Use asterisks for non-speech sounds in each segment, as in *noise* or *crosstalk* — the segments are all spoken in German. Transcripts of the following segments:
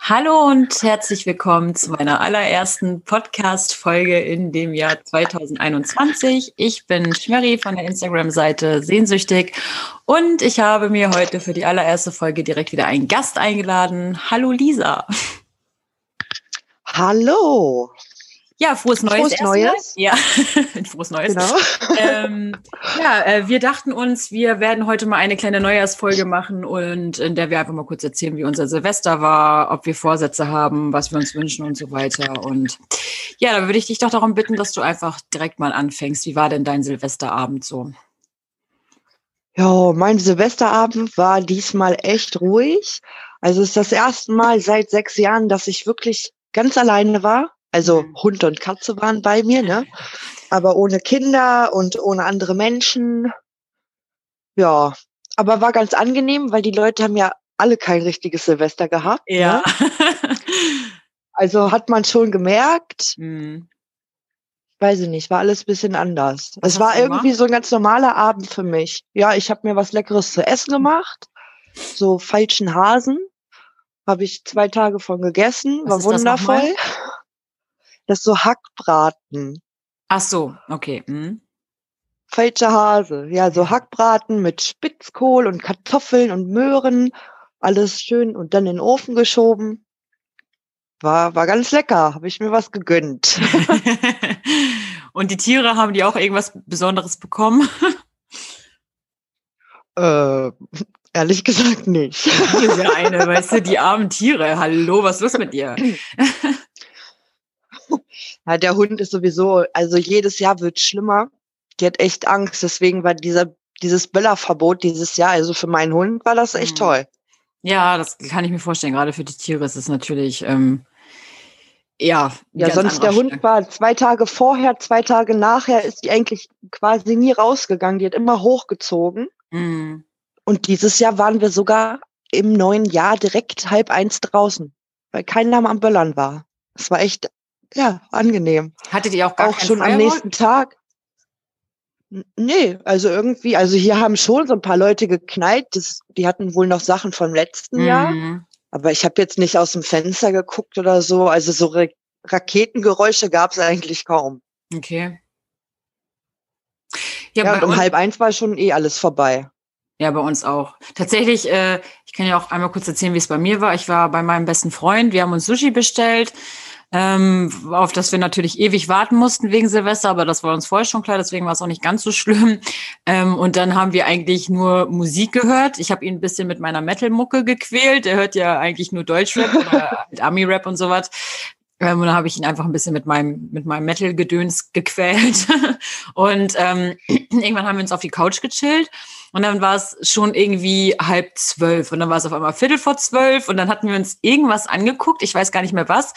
Hallo und herzlich willkommen zu meiner allerersten Podcast-Folge in dem Jahr 2021. Ich bin Schmerri von der Instagram-Seite Sehnsüchtig und ich habe mir heute für die allererste Folge direkt wieder einen Gast eingeladen. Hallo Lisa. Hallo. Ja, frohes Neues. Frohes Neues. Ja, *laughs* frohes Neues. Genau. *laughs* Ähm, ja, äh, wir dachten uns, wir werden heute mal eine kleine Neujahrsfolge machen und in der wir einfach mal kurz erzählen, wie unser Silvester war, ob wir Vorsätze haben, was wir uns wünschen und so weiter. Und ja, da würde ich dich doch darum bitten, dass du einfach direkt mal anfängst. Wie war denn dein Silvesterabend so? Ja, mein Silvesterabend war diesmal echt ruhig. Also es ist das erste Mal seit sechs Jahren, dass ich wirklich ganz alleine war. Also Mhm. Hund und Katze waren bei mir, ne? Aber ohne Kinder und ohne andere Menschen. Ja, aber war ganz angenehm, weil die Leute haben ja alle kein richtiges Silvester gehabt. Ne? *laughs* Also hat man schon gemerkt, Hm. weiß ich nicht, war alles ein bisschen anders. Was es war irgendwie so ein ganz normaler Abend für mich. Ja, ich habe mir was Leckeres zu essen gemacht. So falschen Hasen. Habe ich zwei Tage von gegessen. Was war wundervoll. Das ist so Hackbraten. Ach so, okay. Hm. Falscher Hase. Ja, so Hackbraten mit Spitzkohl und Kartoffeln und Möhren. Alles schön und dann in den Ofen geschoben. War, war ganz lecker. Habe ich mir was gegönnt. *laughs* und die Tiere haben die auch irgendwas Besonderes bekommen? *laughs* äh, ehrlich gesagt nicht. Diese eine, *laughs* weißt du, die armen Tiere. Hallo, was ist los mit dir? *laughs* Ja, der Hund ist sowieso, also jedes Jahr wird schlimmer. Die hat echt Angst. Deswegen war dieser, dieses Böllerverbot dieses Jahr, also für meinen Hund war das echt Mhm. toll. Ja, das kann ich mir vorstellen. Gerade für die Tiere ist es natürlich, ähm, ja. Ja, sonst der Hund war zwei Tage vorher, zwei Tage nachher ist die eigentlich quasi nie rausgegangen. Die hat immer hochgezogen. Mhm. Und dieses Jahr waren wir sogar im neuen Jahr direkt halb eins draußen, weil keiner am Böllern war. Es war echt, ja, angenehm. Hattet ihr auch gar auch schon am Firewall? nächsten Tag. Nee, also irgendwie, also hier haben schon so ein paar Leute geknallt, das, die hatten wohl noch Sachen vom letzten Jahr, Mhm. aber ich habe jetzt nicht aus dem Fenster geguckt oder so, also so Ra Raketengeräusche gab es eigentlich kaum. Okay. Ja, Ja, und um halb eins war schon eh alles vorbei. ja, bei uns auch. Tatsächlich, äh, ich kann ja auch einmal kurz erzählen, wie es bei mir war. Ich war bei meinem besten Freund, wir haben uns Sushi bestellt, ähm, auf das wir natürlich ewig warten mussten wegen Silvester, aber das war uns vorher schon klar, deswegen war es auch nicht ganz so schlimm. *laughs* Ähm, und dann haben wir eigentlich nur Musik gehört. Ich habe ihn ein bisschen mit meiner Metal-Mucke gequält. Er hört ja eigentlich nur Deutschrap *laughs* oder halt Ami-Rap und sowas. Ähm, und dann habe ich ihn einfach ein bisschen mit meinem, mit meinem Metal-Gedöns gequält. *laughs* und ähm, *clears throat* irgendwann haben wir uns auf die Couch gechillt. Und dann war es schon irgendwie halb zwölf. Und dann war es auf einmal Viertel vor zwölf. Und dann hatten wir uns irgendwas angeguckt. Ich weiß gar nicht mehr was.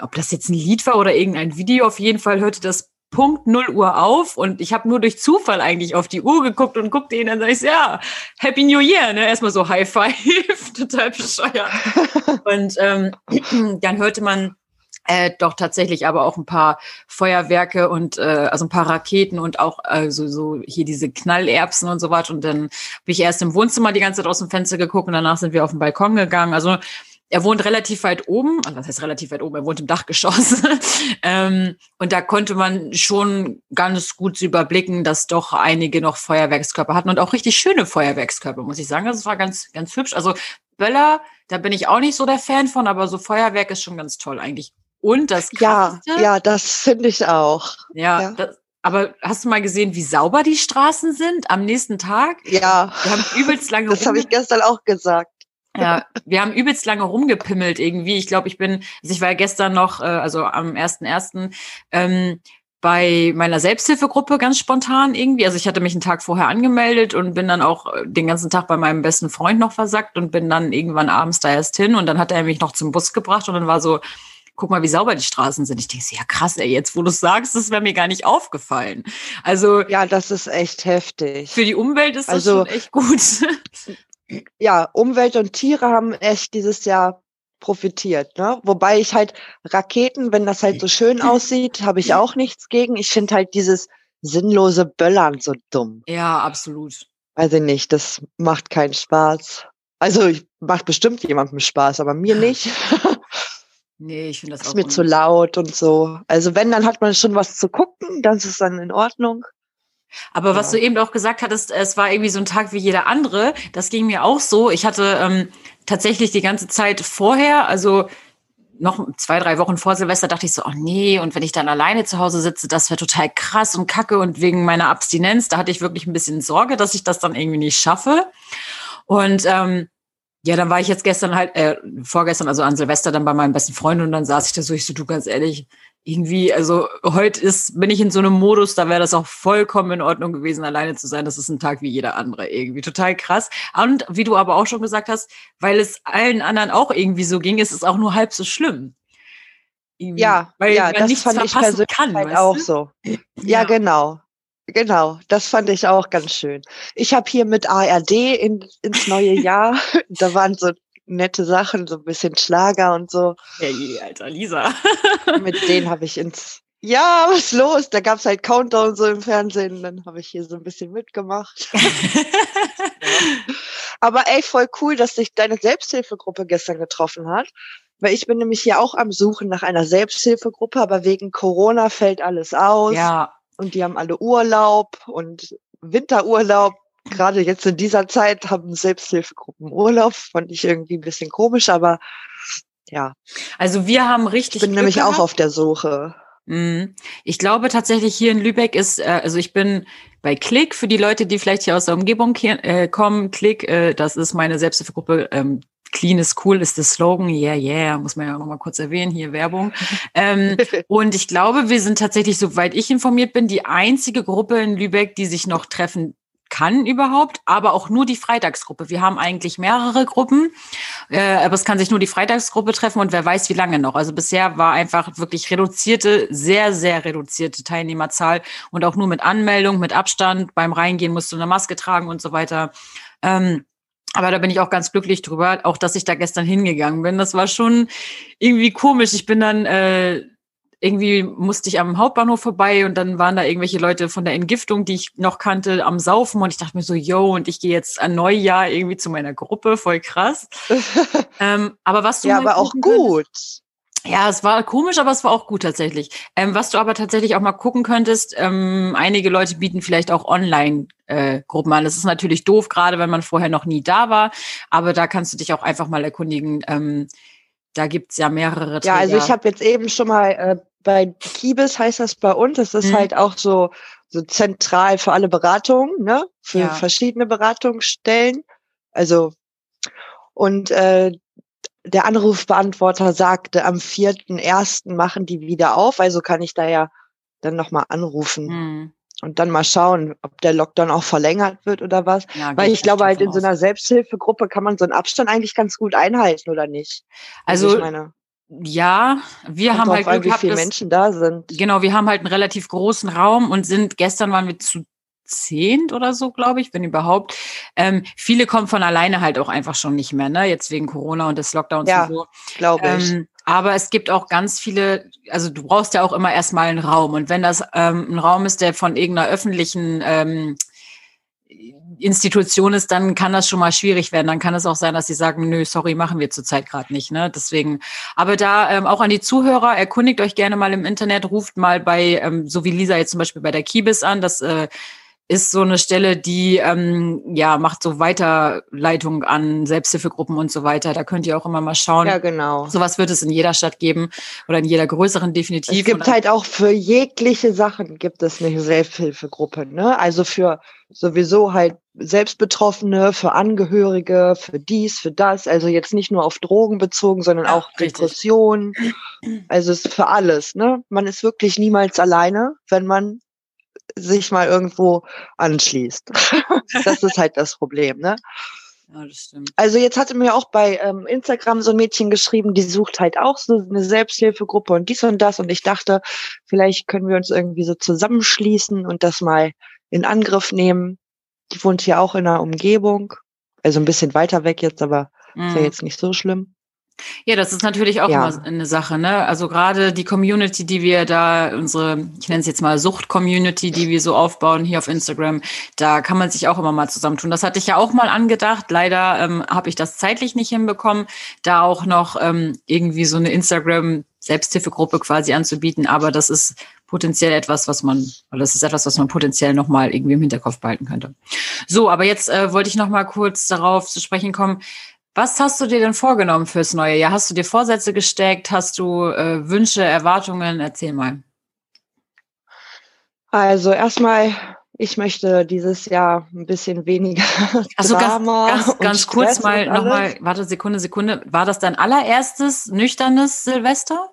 Ob das jetzt ein Lied war oder irgendein Video. Auf jeden Fall hörte das Punkt 0 Uhr auf. Und ich habe nur durch Zufall eigentlich auf die Uhr geguckt und guckte ihn. Dann sag ich, ja, Happy New Year. Ne? Erstmal so High Five. *laughs* Total bescheuert. *laughs* Und ähm, *clears throat* dann hörte man äh, doch tatsächlich aber auch ein paar Feuerwerke und äh, also ein paar Raketen und auch äh, so, so hier diese Knallerbsen und so was. Und dann habe ich erst im Wohnzimmer die ganze Zeit aus dem Fenster geguckt und danach sind wir auf den Balkon gegangen. Also er wohnt relativ weit oben, also was heißt relativ weit oben, er wohnt im Dachgeschoss. *laughs* ähm, und da konnte man schon ganz gut überblicken, dass doch einige noch Feuerwerkskörper hatten und auch richtig schöne Feuerwerkskörper, muss ich sagen. Also es war ganz, ganz hübsch. Also Böller, da bin ich auch nicht so der Fan von, aber so Feuerwerk ist schon ganz toll eigentlich. Und das Ja, Krasseste, ja, das finde ich auch. ja, ja. Das, aber hast du mal gesehen, wie sauber die Straßen sind am nächsten Tag? Ja, Wir haben übelst lange das habe ich gestern auch gesagt. ja, wir haben übelst lange rumgepimmelt irgendwie. Ich glaube, ich bin, also ich war ja gestern noch, äh, also am 1.1. Ähm, bei meiner Selbsthilfegruppe ganz spontan irgendwie. Also ich hatte mich einen Tag vorher angemeldet und bin dann auch äh, den ganzen Tag bei meinem besten Freund noch versackt und bin dann irgendwann abends da erst hin und dann hat er mich noch zum Bus gebracht und dann war so, guck mal, wie sauber die Straßen sind. Ich denke, so, ja krass, ey, jetzt wo du es sagst, das wäre mir gar nicht aufgefallen. Also Ja, das ist echt heftig. für die Umwelt ist das Also- schon echt gut. *laughs* ja, Umwelt und Tiere haben echt dieses Jahr profitiert. Ne? Wobei ich halt Raketen, wenn das halt so schön aussieht, habe ich auch nichts gegen. Ich finde halt dieses sinnlose Böllern so dumm. ja, absolut. Weiß ich nicht, das macht keinen Spaß. Also ich, macht bestimmt jemandem Spaß, aber mir nicht. *laughs* Nee, ich finde das ist auch mir zu laut und so. Also wenn, dann hat man schon was zu gucken, dann ist es dann in Ordnung. Aber was du eben auch gesagt hattest, es war irgendwie so ein Tag wie jeder andere. Das ging mir auch so. Ich hatte ähm, tatsächlich die ganze Zeit vorher, also noch zwei, drei Wochen vor Silvester dachte ich so, oh nee, und wenn ich dann alleine zu Hause sitze, das wäre total krass und kacke. Und wegen meiner Abstinenz, da hatte ich wirklich ein bisschen Sorge, dass ich das dann irgendwie nicht schaffe. Und ähm, ja, dann war ich jetzt gestern halt, äh, vorgestern, also an Silvester, dann bei meinem besten Freund und dann saß ich da so, ich so, du ganz ehrlich, irgendwie, also heute ist, bin ich in so einem Modus, da wäre das auch vollkommen in Ordnung gewesen, alleine zu sein. Das ist ein Tag wie jeder andere irgendwie. Total krass. Und wie du aber auch schon gesagt hast, weil es allen anderen auch irgendwie so ging, ist es auch nur halb so schlimm. Irgendwie. Ja, weil ja, das fand ich persönlich kann, halt auch so. *clears throat* Ja, ja, genau. Genau, das fand ich auch ganz schön. Ich habe hier mit ARD in, ins neue *laughs* Jahr, da waren so nette Sachen, so ein bisschen Schlager und so. Hey, alter Lisa. Mit denen habe ich ins. Ja, was ist los? Da gab es halt Countdown so im Fernsehen, dann habe ich hier so ein bisschen mitgemacht. *laughs* ja. Aber ey, voll cool, dass sich deine Selbsthilfegruppe gestern getroffen hat. Weil ich bin nämlich hier auch am Suchen nach einer Selbsthilfegruppe, aber wegen Corona fällt alles aus. Ja. Und die haben alle Urlaub und Winterurlaub gerade jetzt in dieser Zeit haben Selbsthilfegruppen Urlaub, fand ich irgendwie ein bisschen komisch, aber ja. Also wir haben richtig. Ich bin Glück nämlich gehabt. auch auf der Suche. Mhm. Ich glaube tatsächlich hier in Lübeck ist, äh, also ich bin bei Klick für die Leute, die vielleicht hier aus der Umgebung hier, äh, kommen. Klick, äh, das ist meine Selbsthilfegruppe. Ähm, Clean is cool ist der Slogan. Yeah, yeah, muss man ja noch mal kurz erwähnen. Hier Werbung. ähm, *laughs* und ich glaube, wir sind tatsächlich, soweit ich informiert bin, die einzige Gruppe in Lübeck, die sich noch treffen kann überhaupt, aber auch nur die Freitagsgruppe. Wir haben eigentlich mehrere Gruppen, äh, aber es kann sich nur die Freitagsgruppe treffen und wer weiß, wie lange noch. Also bisher war einfach wirklich reduzierte, sehr, sehr reduzierte Teilnehmerzahl und auch nur mit Anmeldung, mit Abstand. Beim Reingehen musst du eine Maske tragen und so weiter. Ähm, aber da bin ich auch ganz glücklich drüber, auch dass ich da gestern hingegangen bin. Das war schon irgendwie komisch. Ich bin dann äh, irgendwie musste ich am Hauptbahnhof vorbei und dann waren da irgendwelche Leute von der Entgiftung, die ich noch kannte, am Saufen und ich dachte mir so, yo, und ich gehe jetzt ein Neujahr irgendwie zu meiner Gruppe, voll krass. *laughs* ähm, aber was du ja, aber auch gut. Könntest, ja, es war komisch, aber es war auch gut tatsächlich. Ähm, was du aber tatsächlich auch mal gucken könntest, ähm, einige Leute bieten vielleicht auch Online-Gruppen äh, an. Das ist natürlich doof, gerade wenn man vorher noch nie da war, aber da kannst du dich auch einfach mal erkundigen. Ähm, da gibt's ja mehrere Träger. Ja, also ich habe jetzt eben schon mal äh, bei Kibis heißt das bei uns. Das ist mhm. halt auch so, so zentral für alle Beratungen, ne? Für ja. verschiedene Beratungsstellen. Also und äh, der Anrufbeantworter sagte, am vierten ersten machen die wieder auf. Also kann ich da ja dann nochmal anrufen. Mhm und dann mal schauen, ob der Lockdown auch verlängert wird oder was. Ja, Weil ich glaube halt in so einer Selbsthilfegruppe kann man so einen Abstand eigentlich ganz gut einhalten oder nicht. Also, also meine, ja, wir haben halt Glück gehabt, wie viele Menschen da sind. Genau, wir haben halt einen relativ großen Raum und sind gestern waren wir zu zehnt oder so, glaube ich, wenn überhaupt. Ähm, viele kommen von alleine halt auch einfach schon nicht mehr, ne? Jetzt wegen Corona und des Lockdowns ja, und so. Glaube ich. Ähm, aber es gibt auch ganz viele, also du brauchst ja auch immer erstmal einen Raum. Und wenn das ähm, ein Raum ist, der von irgendeiner öffentlichen ähm, Institution ist, dann kann das schon mal schwierig werden. Dann kann es auch sein, dass sie sagen, nö, sorry, machen wir zurzeit gerade nicht. Ne? Deswegen, aber da ähm, auch an die Zuhörer, erkundigt euch gerne mal im Internet, ruft mal bei, ähm, so wie Lisa jetzt zum Beispiel bei der Kibis an, das äh, ist so eine Stelle, die ähm, ja macht so Weiterleitung an Selbsthilfegruppen und so weiter. Da könnt ihr auch immer mal schauen. Ja, genau. Sowas wird es in jeder Stadt geben oder in jeder größeren definitiv. Es gibt halt auch für jegliche Sachen gibt es eine Selbsthilfegruppe. Ne? Also für sowieso halt Selbstbetroffene, für Angehörige, für dies, für das. Also jetzt nicht nur auf Drogen bezogen, sondern ja, auch Depressionen. Also es ist für alles. Ne? Man ist wirklich niemals alleine, wenn man sich mal irgendwo anschließt. *laughs* das ist halt das Problem, ne? Ja, das stimmt. Also jetzt hatte mir auch bei ähm, Instagram so ein Mädchen geschrieben, die sucht halt auch so eine Selbsthilfegruppe und dies und das. Und ich dachte, vielleicht können wir uns irgendwie so zusammenschließen und das mal in Angriff nehmen. Die wohnt hier auch in der Umgebung. Also ein bisschen weiter weg jetzt, aber mhm. ist ja mhm. jetzt nicht so schlimm. Ja, das ist natürlich auch ja. immer eine Sache, ne? Also gerade die Community, die wir da, unsere, ich nenne es jetzt mal Sucht-Community, die wir so aufbauen hier auf Instagram, da kann man sich auch immer mal zusammentun. Das hatte ich ja auch mal angedacht. Leider ähm, habe ich das zeitlich nicht hinbekommen, da auch noch ähm, irgendwie so eine Instagram-Selbsthilfegruppe quasi anzubieten. Aber das ist potenziell etwas, was man, oder das ist etwas, was man potenziell nochmal irgendwie im Hinterkopf behalten könnte. So, aber jetzt äh, wollte ich noch mal kurz darauf zu sprechen kommen. Was hast du dir denn vorgenommen fürs neue Jahr? Hast du dir Vorsätze gesteckt? Hast du äh, Wünsche, Erwartungen? Erzähl mal. Also erstmal, ich möchte dieses Jahr ein bisschen weniger *laughs* also Drama ganz, ganz, ganz kurz mal nochmal, warte, Sekunde, Sekunde. War das dein allererstes nüchternes Silvester?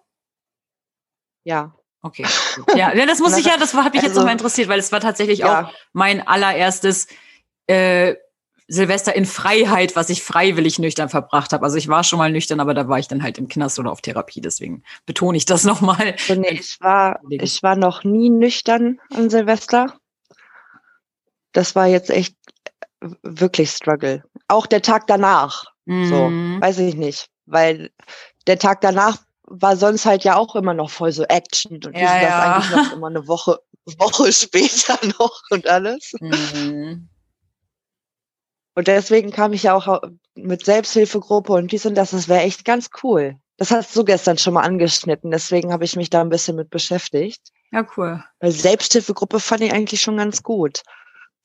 Ja. Okay. *laughs* Ja, das muss ich ja, das hat mich also, jetzt nochmal interessiert, weil es war tatsächlich ja. auch mein allererstes äh, Silvester in Freiheit, was ich freiwillig nüchtern verbracht habe. Also ich war schon mal nüchtern, aber da war ich dann halt im Knast oder auf Therapie. Deswegen betone ich das *laughs* nochmal. So, nee, ich war, ich war noch nie nüchtern an Silvester. Das war jetzt echt wirklich Struggle. Auch der Tag danach. Mhm. So, weiß ich nicht. Weil der Tag danach war sonst halt ja auch immer noch voll so Action und ja, ja. das eigentlich noch immer eine Woche, *laughs* Woche später noch und alles. Mhm. Und deswegen kam ich ja auch mit Selbsthilfegruppe und dies und das, das wäre echt ganz cool. Das hast du gestern schon mal angeschnitten, deswegen habe ich mich da ein bisschen mit beschäftigt. Ja, cool. Weil Selbsthilfegruppe fand ich eigentlich schon ganz gut.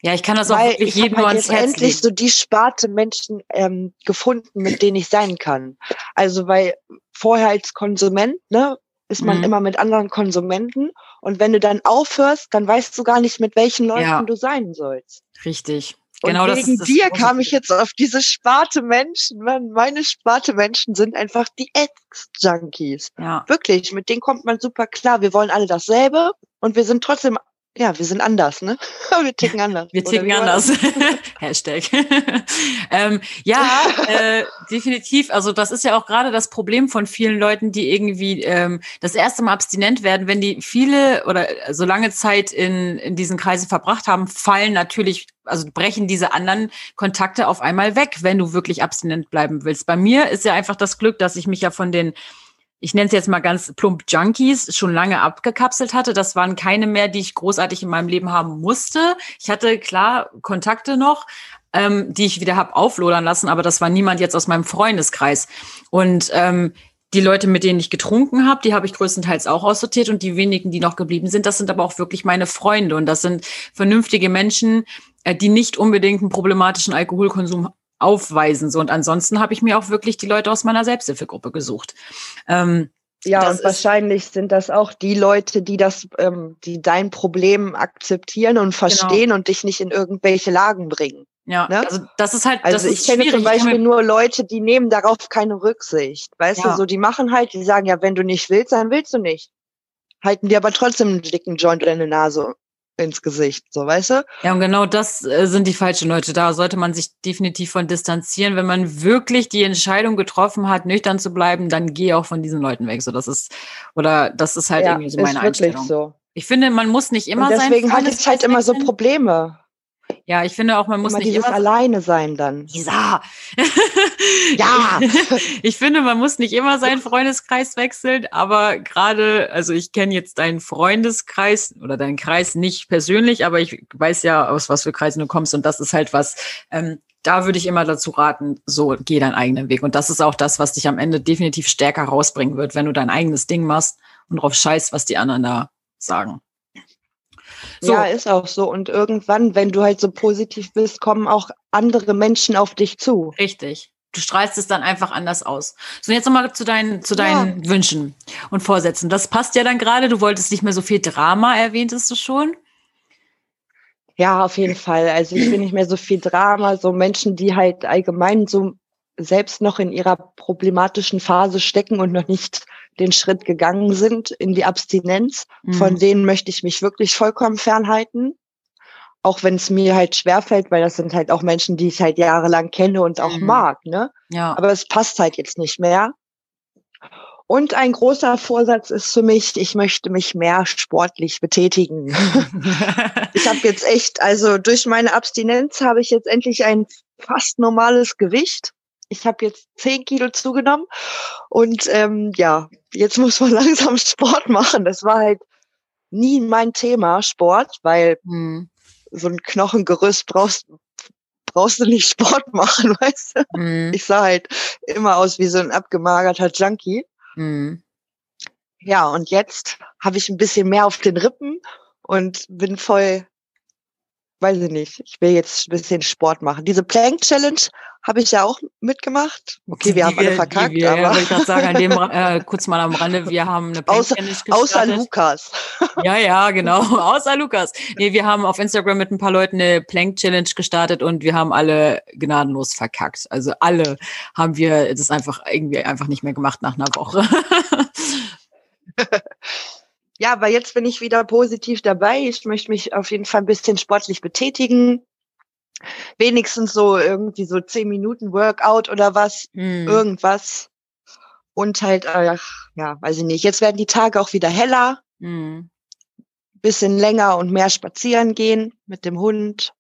Ja, ich kann das auch Weil wirklich jedem halt nur ans Herz endlich so die Sparte Menschen ähm, gefunden, mit denen ich sein kann. Also weil vorher als Konsument, ne, ist man mhm. immer mit anderen Konsumenten und wenn du dann aufhörst, dann weißt du gar nicht, mit welchen Leuten ja. du sein sollst. Richtig. Genau, und wegen das, dir kam ich jetzt auf diese Sparte Menschen. Man, meine Sparte Menschen sind einfach die Ex-Junkies. Ja. Wirklich, mit denen kommt man super klar. Wir wollen alle dasselbe und wir sind trotzdem ja, wir sind anders, ne? *laughs* Wir ticken anders. Wir ticken anders. *laughs* Hashtag. *laughs* ähm, ja, äh, definitiv. Also das ist ja auch gerade das Problem von vielen Leuten, die irgendwie ähm, das erste Mal abstinent werden, wenn die viele oder so lange Zeit in, in diesen Kreisen verbracht haben, fallen natürlich, also brechen diese anderen Kontakte auf einmal weg, wenn du wirklich abstinent bleiben willst. Bei mir ist ja einfach das Glück, dass ich mich ja von den ich nenne es jetzt mal ganz plump Junkies, schon lange abgekapselt hatte. Das waren keine mehr, die ich großartig in meinem Leben haben musste. Ich hatte klar Kontakte noch, ähm, die ich wieder hab auflodern lassen, aber das war niemand jetzt aus meinem Freundeskreis. Und ähm, die Leute, mit denen ich getrunken habe, die habe ich größtenteils auch aussortiert und die wenigen, die noch geblieben sind, das sind aber auch wirklich meine Freunde und das sind vernünftige Menschen, äh, die nicht unbedingt einen problematischen Alkoholkonsum aufweisen. So und ansonsten habe ich mir auch wirklich die Leute aus meiner Selbsthilfegruppe gesucht. Ähm, ja, und wahrscheinlich sind das auch die Leute, die das, ähm, die dein Problem akzeptieren und genau. verstehen genau. und dich nicht in irgendwelche Lagen bringen. Ja, ne? also das ist halt. Also ich kenne zum Beispiel nur Leute, die nehmen darauf keine Rücksicht. Weißt ja. du, so die machen halt, die sagen ja, wenn du nicht willst, dann willst du nicht. Halten dir aber trotzdem einen dicken Joint in eine Nase ins Gesicht, so weißt du? Ja, und genau das äh, sind die falschen Leute. Da sollte man sich definitiv von distanzieren. Wenn man wirklich die Entscheidung getroffen hat, nüchtern zu bleiben, dann geh auch von diesen Leuten weg. So, das ist, oder das ist halt ja, irgendwie so meine Einstellung. So. Ich finde, man muss nicht immer und deswegen sein. Deswegen hatte ich halt immer so Probleme. Ja, ich finde auch, man muss immer nicht immer alleine sein dann. Lisa. *laughs* ja. *laughs* ich finde, man muss nicht immer seinen Freundeskreis wechseln, aber gerade, also ich kenne jetzt deinen Freundeskreis oder deinen Kreis nicht persönlich, aber ich weiß ja, aus was für Kreisen du kommst und das ist halt was, ähm, da würde ich immer dazu raten, so geh deinen eigenen Weg. Und das ist auch das, was dich am Ende definitiv stärker rausbringen wird, wenn du dein eigenes Ding machst und drauf scheißt, was die anderen da sagen. So. Ja, ist auch so. Und irgendwann, wenn du halt so positiv bist, kommen auch andere Menschen auf dich zu. Richtig. Du strahlst es dann einfach anders aus. So, jetzt nochmal zu deinen, zu deinen ja. Wünschen und Vorsätzen. Das passt ja dann gerade. Du wolltest nicht mehr so viel Drama, erwähntest du schon. Ja, auf jeden Fall. Also ich will nicht mehr so viel Drama, so Menschen, die halt allgemein so selbst noch in ihrer problematischen Phase stecken und noch nicht den Schritt gegangen sind in die Abstinenz. Mhm. Von denen möchte ich mich wirklich vollkommen fernhalten. Auch wenn es mir halt schwerfällt, weil das sind halt auch Menschen, die ich halt jahrelang kenne und auch mhm. mag, ne? Ja. Aber es passt halt jetzt nicht mehr. Und ein großer Vorsatz ist für mich, ich möchte mich mehr sportlich betätigen. *laughs* ich habe jetzt echt, also durch meine Abstinenz habe ich jetzt endlich ein fast normales Gewicht Ich habe jetzt zehn Kilo zugenommen und ähm, ja, jetzt muss man *laughs* langsam Sport machen. Das war halt nie mein Thema, Sport, weil hm. so ein Knochengerüst brauchst, brauchst du nicht *laughs* Sport machen, weißt du? Hm. Ich sah halt immer aus wie so ein abgemagerter Junkie. Hm. Ja, und jetzt habe ich ein bisschen mehr auf den Rippen und bin voll weiß ich nicht, ich will jetzt ein bisschen Sport machen. Diese Plank Challenge habe ich ja auch mitgemacht. Okay, wir die haben alle verkackt, wir, aber. Ja, ich gerade sagen, an dem, *laughs* äh, kurz mal am Rande, wir haben eine Plank Challenge gestartet. Außer Lukas. Ja, ja, *laughs* genau, *laughs* außer Lukas. Nee, wir haben auf Instagram mit ein paar Leuten eine Plank Challenge gestartet und wir haben alle gnadenlos verkackt. Also alle haben wir das einfach irgendwie einfach nicht mehr gemacht nach einer Woche. Ja, aber jetzt bin ich wieder positiv dabei. Ich möchte mich auf jeden Fall ein bisschen sportlich betätigen. Wenigstens so irgendwie so zehn Minuten Workout oder was, hm. irgendwas. Und halt, ach, ja, weiß ich nicht. Jetzt werden die Tage auch wieder heller. Hm. Bisschen länger und mehr spazieren gehen mit dem Hund.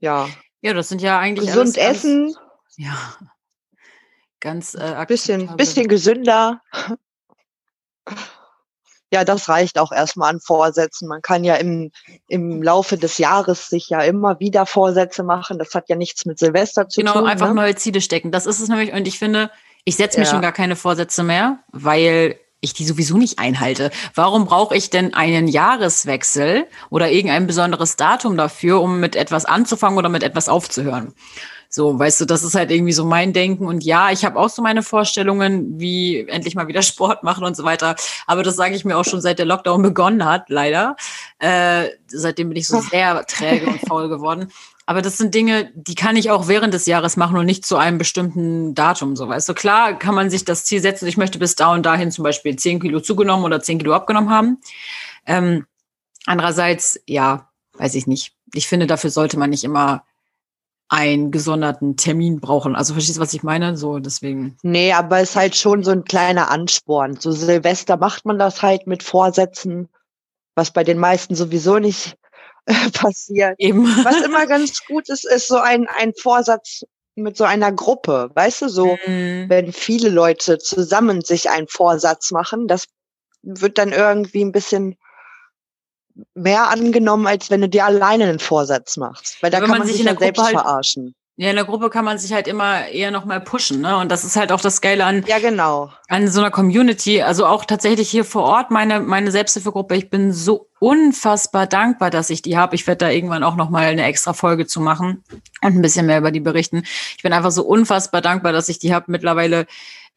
Ja. Ja, das sind ja eigentlich gesund essen. ja. Ganz äh, bisschen, bisschen gesünder. Ja, das reicht auch erstmal an Vorsätzen. Man kann ja im, im Laufe des Jahres sich ja immer wieder Vorsätze machen. Das hat ja nichts mit Silvester zu genau, tun. Genau, einfach ne? neue Ziele stecken. Das ist es nämlich. Und ich finde, ich setze mir ja. schon gar keine Vorsätze mehr, weil ich die sowieso nicht einhalte. Warum brauche ich denn einen Jahreswechsel oder irgendein besonderes Datum dafür, um mit etwas anzufangen oder mit etwas aufzuhören? So, weißt du, das ist halt irgendwie so mein Denken. Und ja, ich habe auch so meine Vorstellungen, wie endlich mal wieder *laughs* Sport machen und so weiter. Aber das sage ich mir auch schon seit der Lockdown begonnen hat, leider. Äh, seitdem bin ich so sehr *laughs* träge und faul geworden. Aber das sind Dinge, die kann ich auch während des Jahres machen und nicht zu einem bestimmten Datum. So, weißt du, klar kann man sich das Ziel setzen, ich möchte bis da und dahin zum Beispiel 10 Kilo zugenommen oder 10 Kilo abgenommen haben. Ähm, andererseits, ja, weiß ich nicht. Ich finde, dafür sollte man nicht immer einen gesonderten Termin brauchen. Also verstehst du, was ich meine? So, deswegen. Nee, aber es ist halt schon so ein kleiner Ansporn. So Silvester macht man das halt mit Vorsätzen, was bei den meisten sowieso nicht äh, *laughs* passiert. Eben. Was immer ganz gut ist, ist so ein, ein Vorsatz mit so einer Gruppe. Weißt du, so, mhm. wenn viele Leute zusammen sich einen Vorsatz machen, das wird dann irgendwie ein bisschen mehr angenommen, als wenn du dir alleine einen Vorsatz machst. Weil da ja, kann man, man sich, sich ja selbst halt, verarschen. Ja, in der Gruppe kann man sich halt immer eher noch mal pushen, ne? Und das ist halt auch das Geile an, ja, genau. an so einer Community. Also auch tatsächlich hier vor Ort, meine, meine Selbsthilfegruppe, ich bin so unfassbar dankbar, dass ich die habe. Ich werde da irgendwann auch noch mal eine extra Folge zu machen und ein bisschen mehr über die berichten. Ich bin einfach so unfassbar dankbar, dass ich die habe. Mittlerweile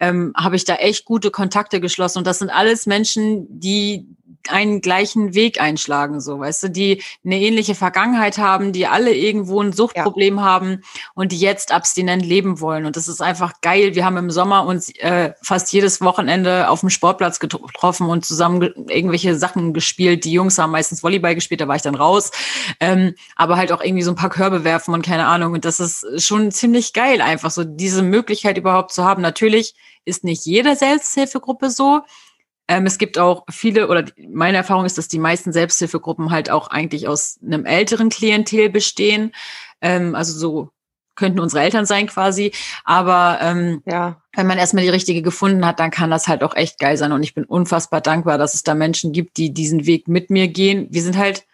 ähm, habe ich da echt gute Kontakte geschlossen. Und das sind alles Menschen, die einen gleichen Weg einschlagen, so, weißt du, die eine ähnliche Vergangenheit haben, die alle irgendwo ein Suchtproblem ja. haben und die jetzt abstinent leben wollen. Und das ist einfach geil. Wir haben im Sommer uns äh, fast jedes Wochenende auf dem Sportplatz getroffen und zusammen irgendwelche Sachen gespielt. Die Jungs haben meistens Volleyball gespielt, da war ich dann raus. Ähm, aber halt auch irgendwie so ein paar Körbe werfen und keine Ahnung. Und das ist schon ziemlich geil, einfach so diese Möglichkeit überhaupt zu haben. Natürlich ist nicht jede Selbsthilfegruppe so. Ähm, es gibt auch viele, oder meine Erfahrung ist, dass die meisten Selbsthilfegruppen halt auch eigentlich aus einem älteren Klientel bestehen. Ähm, also so könnten unsere Eltern sein quasi. Aber ähm, ja. wenn man erstmal die richtige gefunden hat, dann kann das halt auch echt geil sein. Und ich bin unfassbar dankbar, dass es da Menschen gibt, die diesen Weg mit mir gehen. Wir sind halt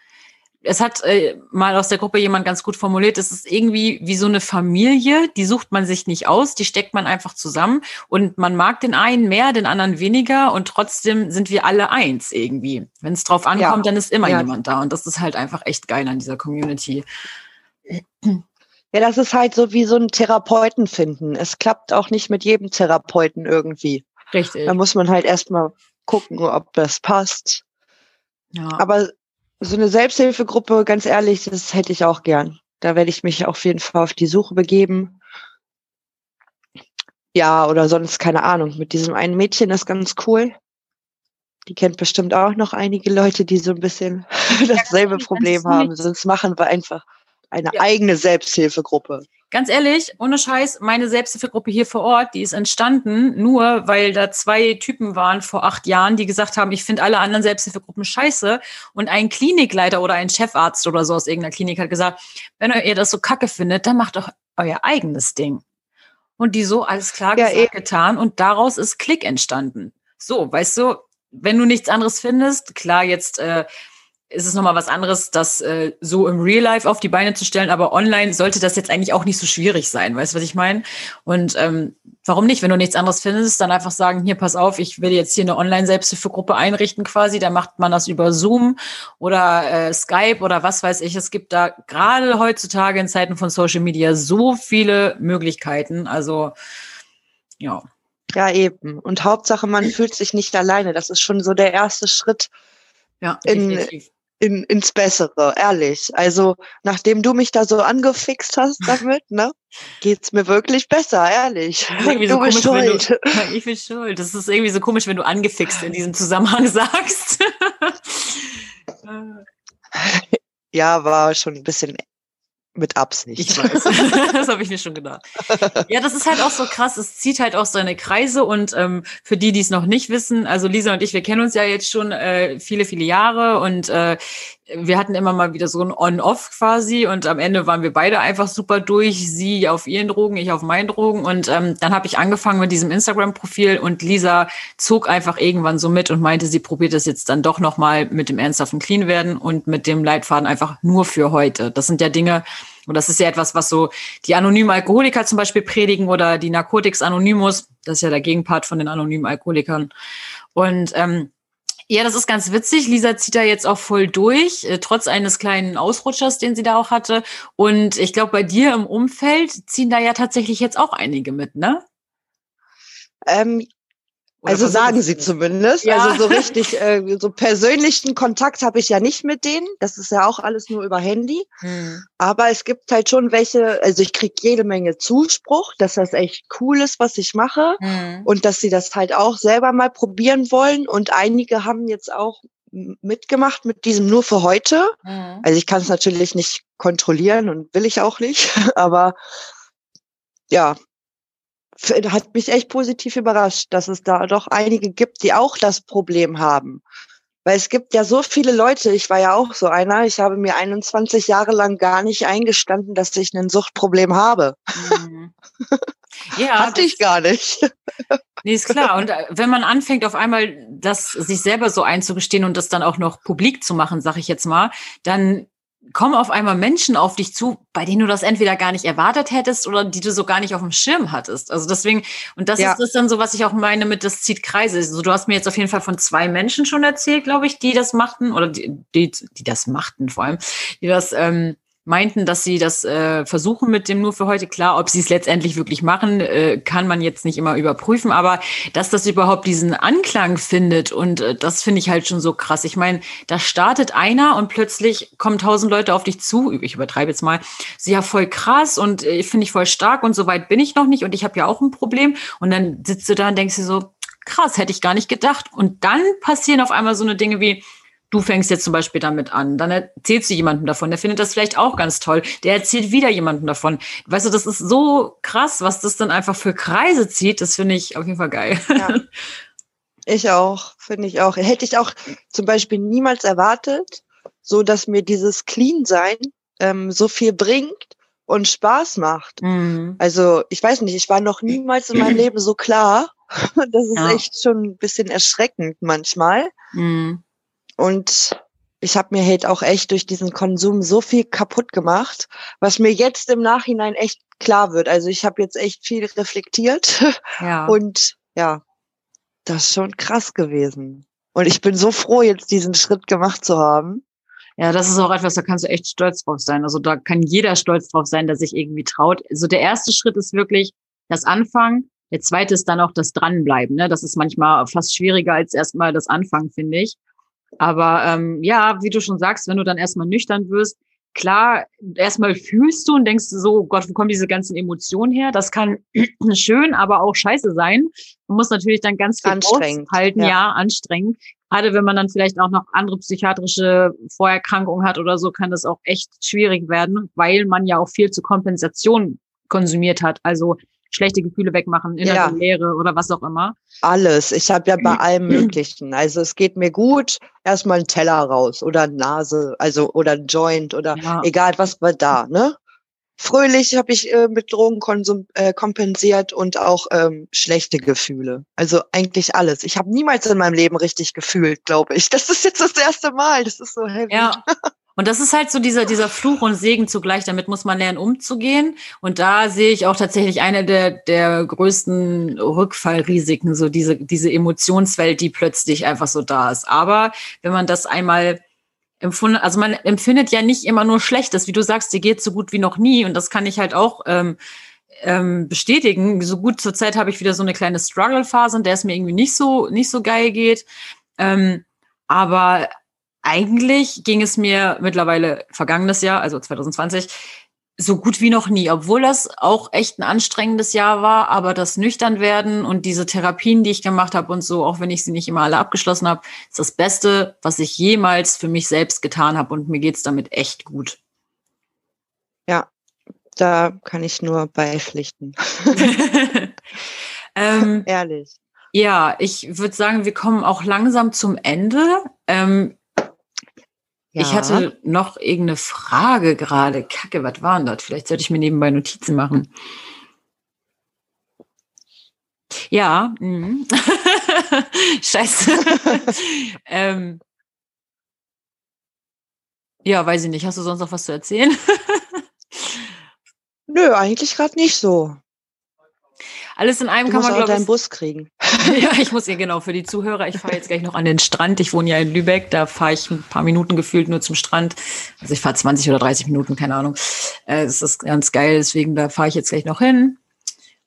es hat äh, mal aus der Gruppe jemand ganz gut formuliert, es ist irgendwie wie so eine Familie, die sucht man sich nicht aus, die steckt man einfach zusammen und man mag den einen mehr, den anderen weniger und trotzdem sind wir alle eins irgendwie. Wenn es drauf ankommt, ja. dann ist immer ja. jemand da und das ist halt einfach echt geil an dieser Community. Ja, das ist halt so wie so ein Therapeuten finden. Es klappt auch nicht mit jedem Therapeuten irgendwie. Richtig. Da muss man halt erstmal gucken, ob das passt. Ja. Aber so eine Selbsthilfegruppe, ganz ehrlich, das hätte ich auch gern. Da werde ich mich auf jeden Fall auf die Suche begeben. Ja, oder sonst keine Ahnung. Mit diesem einen Mädchen ist ganz cool. Die kennt bestimmt auch noch einige Leute, die so ein bisschen *laughs* dasselbe Problem haben. Sonst machen wir einfach eine ja. eigene Selbsthilfegruppe. Ganz ehrlich, ohne Scheiß, meine Selbsthilfegruppe hier vor Ort, die ist entstanden nur, weil da zwei Typen waren vor acht Jahren, die gesagt haben, ich finde alle anderen Selbsthilfegruppen scheiße. Und ein Klinikleiter oder ein Chefarzt oder so aus irgendeiner Klinik hat gesagt, wenn ihr das so kacke findet, dann macht doch euer eigenes Ding. Und die so, alles klar ja, gesagt, getan und daraus ist Klick entstanden. So, weißt du, wenn du nichts anderes findest, klar, jetzt äh, ist es nochmal was anderes, das äh, so im Real Life auf die Beine zu stellen, aber online sollte das jetzt eigentlich auch nicht so schwierig sein, weißt du, was ich meine? Und ähm, warum nicht, wenn du nichts anderes findest, dann einfach sagen, hier, pass auf, ich will jetzt hier eine Online-Selbsthilfegruppe einrichten quasi, da macht man das über Zoom oder äh, Skype oder was weiß ich. Es gibt da gerade heutzutage in Zeiten von Social Media so viele Möglichkeiten, also ja. Ja, eben. Und Hauptsache, man fühlt sich nicht alleine. Das ist schon so der erste Schritt ja, in, definitiv in, ins Bessere, ehrlich. Also, nachdem du mich da so angefixt hast damit, ne, geht's mir wirklich besser, ehrlich. du so bist schuld. Du, *laughs* ich bin schuld. Das ist irgendwie so komisch, wenn du angefixt in diesem Zusammenhang *laughs* sagst. ja, war schon ein bisschen mit Absicht. Ich weiß. *laughs* das habe ich mir schon gedacht. Ja, das ist halt auch so krass. Es zieht halt auch seine Kreise und ähm, für die, die es noch nicht wissen, also Lisa und ich, wir kennen uns ja jetzt schon äh, viele, viele Jahre und äh, wir hatten immer mal wieder so ein On-Off quasi und am Ende waren wir beide einfach super durch. Sie auf ihren Drogen, ich auf meinen Drogen. Und ähm, dann habe ich angefangen mit diesem Instagram-Profil und Lisa zog einfach irgendwann so mit und meinte, sie probiert es jetzt dann doch nochmal mit dem ernsthaften Clean werden und mit dem Leitfaden einfach nur für heute. Das sind ja Dinge, und das ist ja etwas, was so die anonymen Alkoholiker zum Beispiel predigen oder die Narcotics Anonymous. Das ist ja der Gegenpart von den anonymen Alkoholikern. Und ähm, ja, das ist ganz witzig. Lisa zieht da jetzt auch voll durch, äh, trotz eines kleinen Ausrutschers, den sie da auch hatte. Und ich glaube, bei dir im Umfeld ziehen da ja tatsächlich jetzt auch einige mit, ne? Ähm, also sagen sie zumindest. Ja. Also so *laughs* richtig, äh, so persönlichen Kontakt habe ich ja nicht mit denen. Das ist ja auch alles nur über Handy. Hm. Aber es gibt halt schon welche, also ich kriege jede Menge Zuspruch, dass das echt cool ist, was ich mache. Hm. Und dass sie das halt auch selber mal probieren wollen. Und einige haben jetzt auch mitgemacht mit diesem nur für heute. Hm. Also ich kann es natürlich nicht kontrollieren und will ich auch nicht. *laughs* Aber ja, hat mich echt positiv überrascht, dass es da doch einige gibt, die auch das Problem haben. Weil es gibt ja so viele Leute, ich war ja auch so einer, ich habe mir 21 Jahre lang gar nicht eingestanden, dass ich ein Suchtproblem habe. Mhm. *laughs* Ja, hatte ich gar nicht. *laughs* Nee, ist klar. Und äh, wenn man anfängt, auf einmal das sich selber so einzugestehen und das dann auch noch publik zu machen, sag ich jetzt mal, dann kommen auf einmal Menschen auf dich zu, bei denen du das entweder gar nicht erwartet hättest oder die du so gar nicht auf dem Schirm hattest. Also deswegen, und das ja. ist das dann so, was ich auch meine mit das zieht Kreise. Also du hast mir jetzt auf jeden Fall von zwei Menschen schon erzählt, glaube ich, die das machten oder die, die, die das machten vor allem, die das ähm, meinten, dass sie das äh, versuchen mit dem nur für heute. Klar, ob sie es letztendlich wirklich machen, äh, kann man jetzt nicht immer überprüfen, aber dass das überhaupt diesen Anklang findet und äh, das finde ich halt schon so krass. Ich meine, da startet einer und plötzlich kommen tausend Leute auf dich zu. Ich übertreibe jetzt mal. Sie ja voll krass und äh, finde ich voll stark und so weit bin ich noch nicht und ich habe ja auch ein Problem und dann sitzt du da und denkst dir so, krass, hätte ich gar nicht gedacht. Und dann passieren auf einmal so eine Dinge wie, du fängst jetzt zum Beispiel damit an, dann erzählst du jemandem davon, der findet das vielleicht auch ganz toll, der erzählt wieder jemandem davon. Weißt du, das ist so krass, was das dann einfach für Kreise zieht, das finde ich auf jeden Fall geil. Ja. Ich auch, finde ich auch. Hätte ich auch zum Beispiel niemals erwartet, so dass mir dieses Clean-Sein ähm, so viel bringt und Spaß macht. Mhm. Also ich weiß nicht, ich war noch niemals in meinem *clears throat* Leben so klar. *laughs* Das ist ja. echt schon ein bisschen erschreckend manchmal. Mhm. Und ich habe mir halt auch echt durch diesen Konsum so viel kaputt gemacht, was mir jetzt im Nachhinein echt klar wird. Also ich habe jetzt echt viel reflektiert ja. *laughs* und ja, das ist schon krass gewesen. Und ich bin so froh, jetzt diesen Schritt gemacht zu haben. Ja, das ist auch etwas, da kannst du echt stolz drauf sein. Also da kann jeder stolz drauf sein, der sich irgendwie traut. Also der erste Schritt ist wirklich das Anfangen. Der zweite ist dann auch das Dranbleiben. Ne? Das ist manchmal fast schwieriger als erstmal das Anfangen, finde ich. Aber ähm, ja, wie du schon sagst, wenn du dann erstmal nüchtern wirst, klar, erstmal fühlst du und denkst so, Gott, wo kommen diese ganzen Emotionen her? Das kann *clears throat* schön, aber auch scheiße sein. Man muss natürlich dann ganz viel aushalten, ja. ja, anstrengend. Gerade wenn man dann vielleicht auch noch andere psychiatrische Vorerkrankungen hat oder so, kann das auch echt schwierig werden, weil man ja auch viel zur Kompensation konsumiert hat. Also schlechte Gefühle wegmachen, innere ja. Leere oder was auch immer? Alles. Ich habe ja bei *clears throat* allem Möglichen. Also es geht mir gut, erstmal ein Teller raus oder Nase, also oder ein Joint oder ja. egal was war da, ne? fröhlich habe ich äh, mit Drogen konsum äh, kompensiert und auch ähm, schlechte Gefühle. Also eigentlich alles. Ich habe niemals in meinem Leben richtig gefühlt, glaube ich. *laughs* Das ist jetzt das erste Mal. Das ist so heavy. Ja. *laughs* Und das ist halt so dieser, dieser Fluch und Segen zugleich. Damit muss man lernen, umzugehen. Und da sehe ich auch tatsächlich eine der, der größten Rückfallrisiken, so diese, diese Emotionswelt, die plötzlich einfach so da ist. Aber wenn man das einmal empfunden, also man empfindet ja nicht immer nur Schlechtes, wie du sagst, dir geht so gut wie noch nie. Und das kann ich halt auch ähm, ähm, bestätigen. So gut zur Zeit habe ich wieder so eine kleine Struggle-Phase, in der es mir irgendwie nicht so, nicht so geil geht. Ähm, aber eigentlich ging es mir mittlerweile vergangenes Jahr, also 2020, so gut wie noch nie, obwohl das auch echt ein anstrengendes Jahr war, aber das Nüchternwerden und diese Therapien, die ich gemacht habe und so, auch wenn ich sie nicht immer alle abgeschlossen habe, ist das Beste, was ich jemals für mich selbst getan habe und mir geht's damit echt gut. Ja, da kann ich nur beipflichten. *laughs* ähm, Ehrlich. Ja, ich würde sagen, wir kommen auch langsam zum Ende. Ähm, ja. Ich hatte noch irgendeine Frage gerade. Kacke, was war denn das? Vielleicht sollte ich mir nebenbei Notizen machen. Ja, mhm. *laughs* scheiße. *laughs* ähm, ja, weiß ich nicht. Hast du sonst noch was zu erzählen? Nö, eigentlich gerade nicht so. Alles in einem du kann man, glaube ich. Bus kriegen. *laughs* ja, ich muss ihr genau für die Zuhörer. Ich fahre jetzt gleich noch an den Strand. Ich wohne ja in Lübeck. Da fahre ich ein paar Minuten gefühlt nur zum Strand. Also ich fahre 20 oder 30 Minuten, keine Ahnung. Äh, das ist ganz geil. Deswegen da fahre ich jetzt gleich noch hin.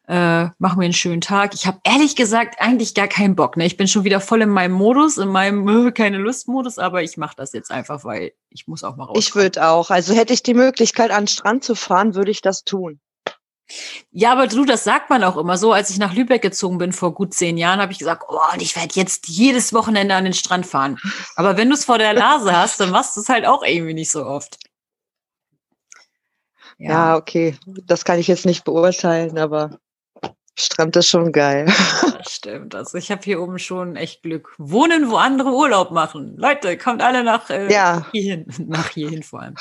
Äh, machen wir einen schönen Tag. Ich habe ehrlich gesagt eigentlich gar keinen Bock. Ne? Ich bin schon wieder voll in meinem Modus, in meinem äh, *laughs* keine Lust-Modus, aber ich mache das jetzt einfach, weil ich muss auch mal raus. Ich würde auch. Also hätte ich die Möglichkeit, an den Strand zu fahren, würde ich das tun. Ja, aber du, das sagt man auch immer so. Als ich nach Lübeck gezogen bin vor gut zehn Jahren, habe ich gesagt, oh, und ich werde jetzt jedes Wochenende an den Strand fahren. Aber wenn du es vor der Nase hast, dann machst du es halt auch irgendwie nicht so oft. Ja. ja, okay. Das kann ich jetzt nicht beurteilen, aber Strand ist schon geil. *laughs* Das stimmt. Also ich habe hier oben schon echt Glück. Wohnen, wo andere Urlaub machen. Leute, kommt alle nach äh, ja. hierhin. *laughs* Nach hierhin vor allem.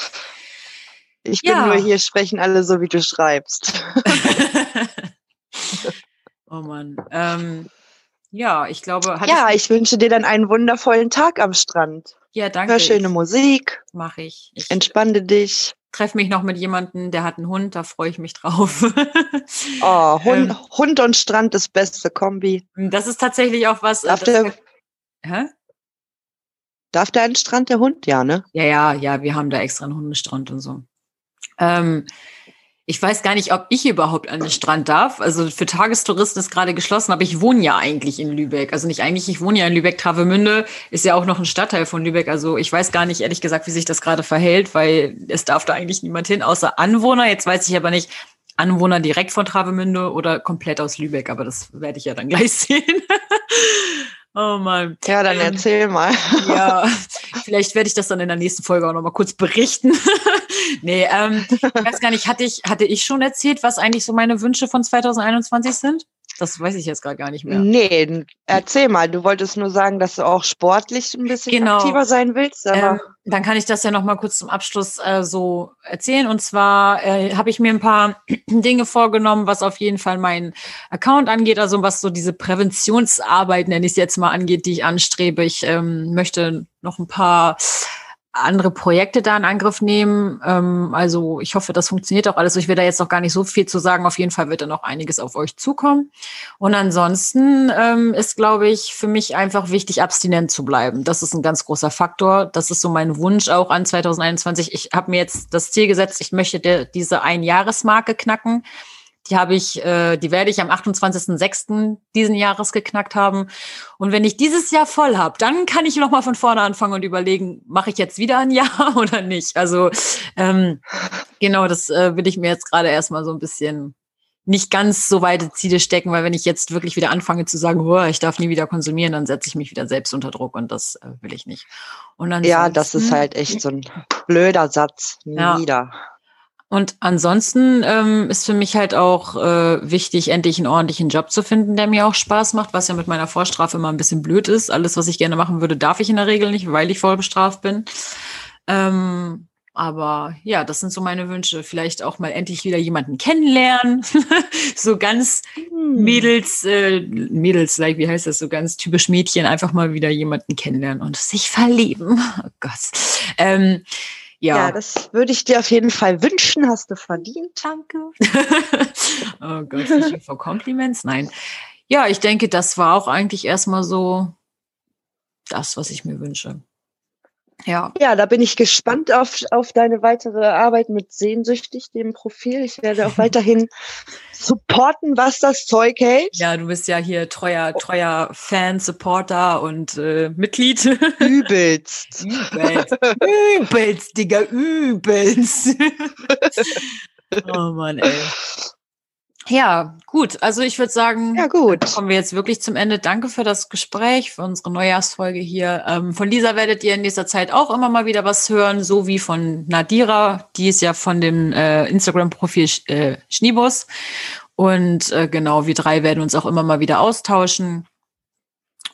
Ich bin ja. nur hier, sprechen alle so, wie du schreibst. *laughs* oh Mann. Ähm, ja, ich glaube. Ja, ich wünsche dir dann einen wundervollen Tag am Strand. Ja, danke. Hör schöne Musik. Mache ich. ich. Entspanne dich. Treffe mich noch mit jemandem, der hat einen Hund, da freue ich mich drauf. *laughs* oh, *laughs* Hund, ähm, Hund und Strand ist beste Kombi. Das ist tatsächlich auch was. Äh, Darf der, hä? Darf der einen Strand, der Hund? Ja, ne? Ja, ja, ja, wir haben da extra einen Hundestrand und so. Ähm, ich weiß gar nicht, ob ich überhaupt an den Strand darf. Also für Tagestouristen ist gerade geschlossen, aber ich wohne ja eigentlich in Lübeck. Also nicht eigentlich, ich wohne ja in Lübeck. Travemünde ist ja auch noch ein Stadtteil von Lübeck. Also ich weiß gar nicht, ehrlich gesagt, wie sich das gerade verhält, weil es darf da eigentlich niemand hin, außer Anwohner. Jetzt weiß ich aber nicht, Anwohner direkt von Travemünde oder komplett aus Lübeck, aber das werde ich ja dann gleich *laughs* sehen. Oh Mann. Ja, dann ähm, erzähl mal. Ja, *laughs* vielleicht werde ich das dann in der nächsten Folge auch nochmal kurz berichten. *laughs* nee, ähm, ich weiß gar nicht, hatte ich, hatte ich schon erzählt, was eigentlich so meine Wünsche von 2021 sind? Das weiß ich jetzt gerade gar nicht mehr. Nee, erzähl mal. Du wolltest nur sagen, dass du auch sportlich ein bisschen genau. aktiver sein willst. Ähm, dann kann ich das ja noch mal kurz zum Abschluss äh, so erzählen. Und zwar äh, habe ich mir ein paar *clears throat* Dinge vorgenommen, was auf jeden Fall meinen Account angeht, also was so diese Präventionsarbeit, nenne ich es jetzt mal, angeht, die ich anstrebe. Ich ähm, möchte noch ein paar andere Projekte da in Angriff nehmen. Ähm, also ich hoffe, das funktioniert auch alles. Ich will da jetzt noch gar nicht so viel zu sagen. Auf jeden Fall wird da noch einiges auf euch zukommen. Und ansonsten ähm, ist, glaube ich, für mich einfach wichtig, abstinent zu bleiben. Das ist ein ganz großer Faktor. Das ist so mein Wunsch auch an 2021. Ich habe mir jetzt das Ziel gesetzt, ich möchte der, diese Ein-Jahres-Marke knacken. Die habe ich, äh, die werde ich am 28.06. diesen Jahres geknackt haben. Und wenn ich dieses Jahr voll habe, dann kann ich noch mal von vorne anfangen und überlegen, mache ich jetzt wieder ein *laughs* Jahr oder nicht. Also ähm, genau, das äh, will ich mir jetzt gerade erstmal so ein bisschen nicht ganz so weite Ziele stecken, weil wenn ich jetzt wirklich wieder anfange zu sagen, oh, ich darf nie wieder konsumieren, dann setze ich mich wieder selbst unter Druck und das äh, will ich nicht. Und ja, das ist halt echt so ein blöder Satz. Ja. wieder. Und ansonsten ähm, ist für mich halt auch äh, wichtig, endlich einen ordentlichen Job zu finden, der mir auch Spaß macht, was ja mit meiner Vorstrafe immer ein bisschen blöd ist. Alles, was ich gerne machen würde, darf ich in der Regel nicht, weil ich voll bestraft bin. Ähm, Aber ja, das sind so meine Wünsche. Vielleicht auch mal endlich wieder jemanden kennenlernen. *laughs* so ganz hm. Mädels, äh, Mädels, like, wie heißt das? So ganz typisch Mädchen, einfach mal wieder jemanden kennenlernen und sich verlieben. Oh Gott. Ähm, ja. ja, das würde ich dir auf jeden Fall wünschen. Hast du verdient. Danke. *laughs* oh Gott, ich vor Compliments? Nein. Ja, ich denke, das war auch eigentlich erstmal so das, was ich mir wünsche. Ja. Ja, da bin ich gespannt auf, auf deine weitere Arbeit mit Sehnsüchtig, dem Profil. Ich werde auch weiterhin *laughs* supporten, was das Zeug hält. Ja, du bist ja hier treuer, treuer Fan, Supporter und äh, Mitglied. *laughs* Übelst. übelst. *laughs* Übelst, Digga, übelst. oh Mann, ey. Ja, gut. Also ich würde sagen, ja, gut. kommen wir jetzt wirklich zum Ende. Danke für das Gespräch, für unsere Neujahrsfolge hier. Ähm, von Lisa werdet ihr in nächster Zeit auch immer mal wieder was hören, so wie von Nadira. Die ist ja von dem äh, Instagram-Profil äh, Schniebus. Und äh, genau, wir drei werden uns auch immer mal wieder austauschen.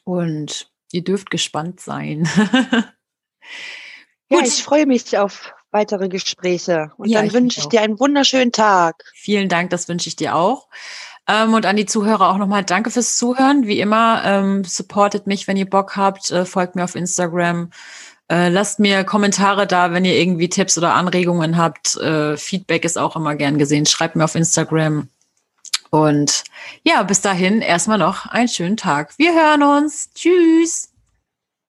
Und ihr dürft gespannt sein. *laughs* ja, ich freue mich auf weitere Gespräche. Und ja, dann wünsche ich dir einen wunderschönen Tag. Vielen Dank, das wünsche ich dir auch. Ähm, und an die Zuhörer auch nochmal danke fürs Zuhören. Wie immer, ähm, supportet mich, wenn ihr Bock habt, äh, folgt mir auf Instagram. Äh, lasst mir Kommentare da, wenn ihr irgendwie Tipps oder Anregungen habt. Äh, Feedback ist auch immer gern gesehen. Schreibt mir auf Instagram. Und ja, bis dahin erstmal noch einen schönen Tag. Wir hören uns. Tschüss.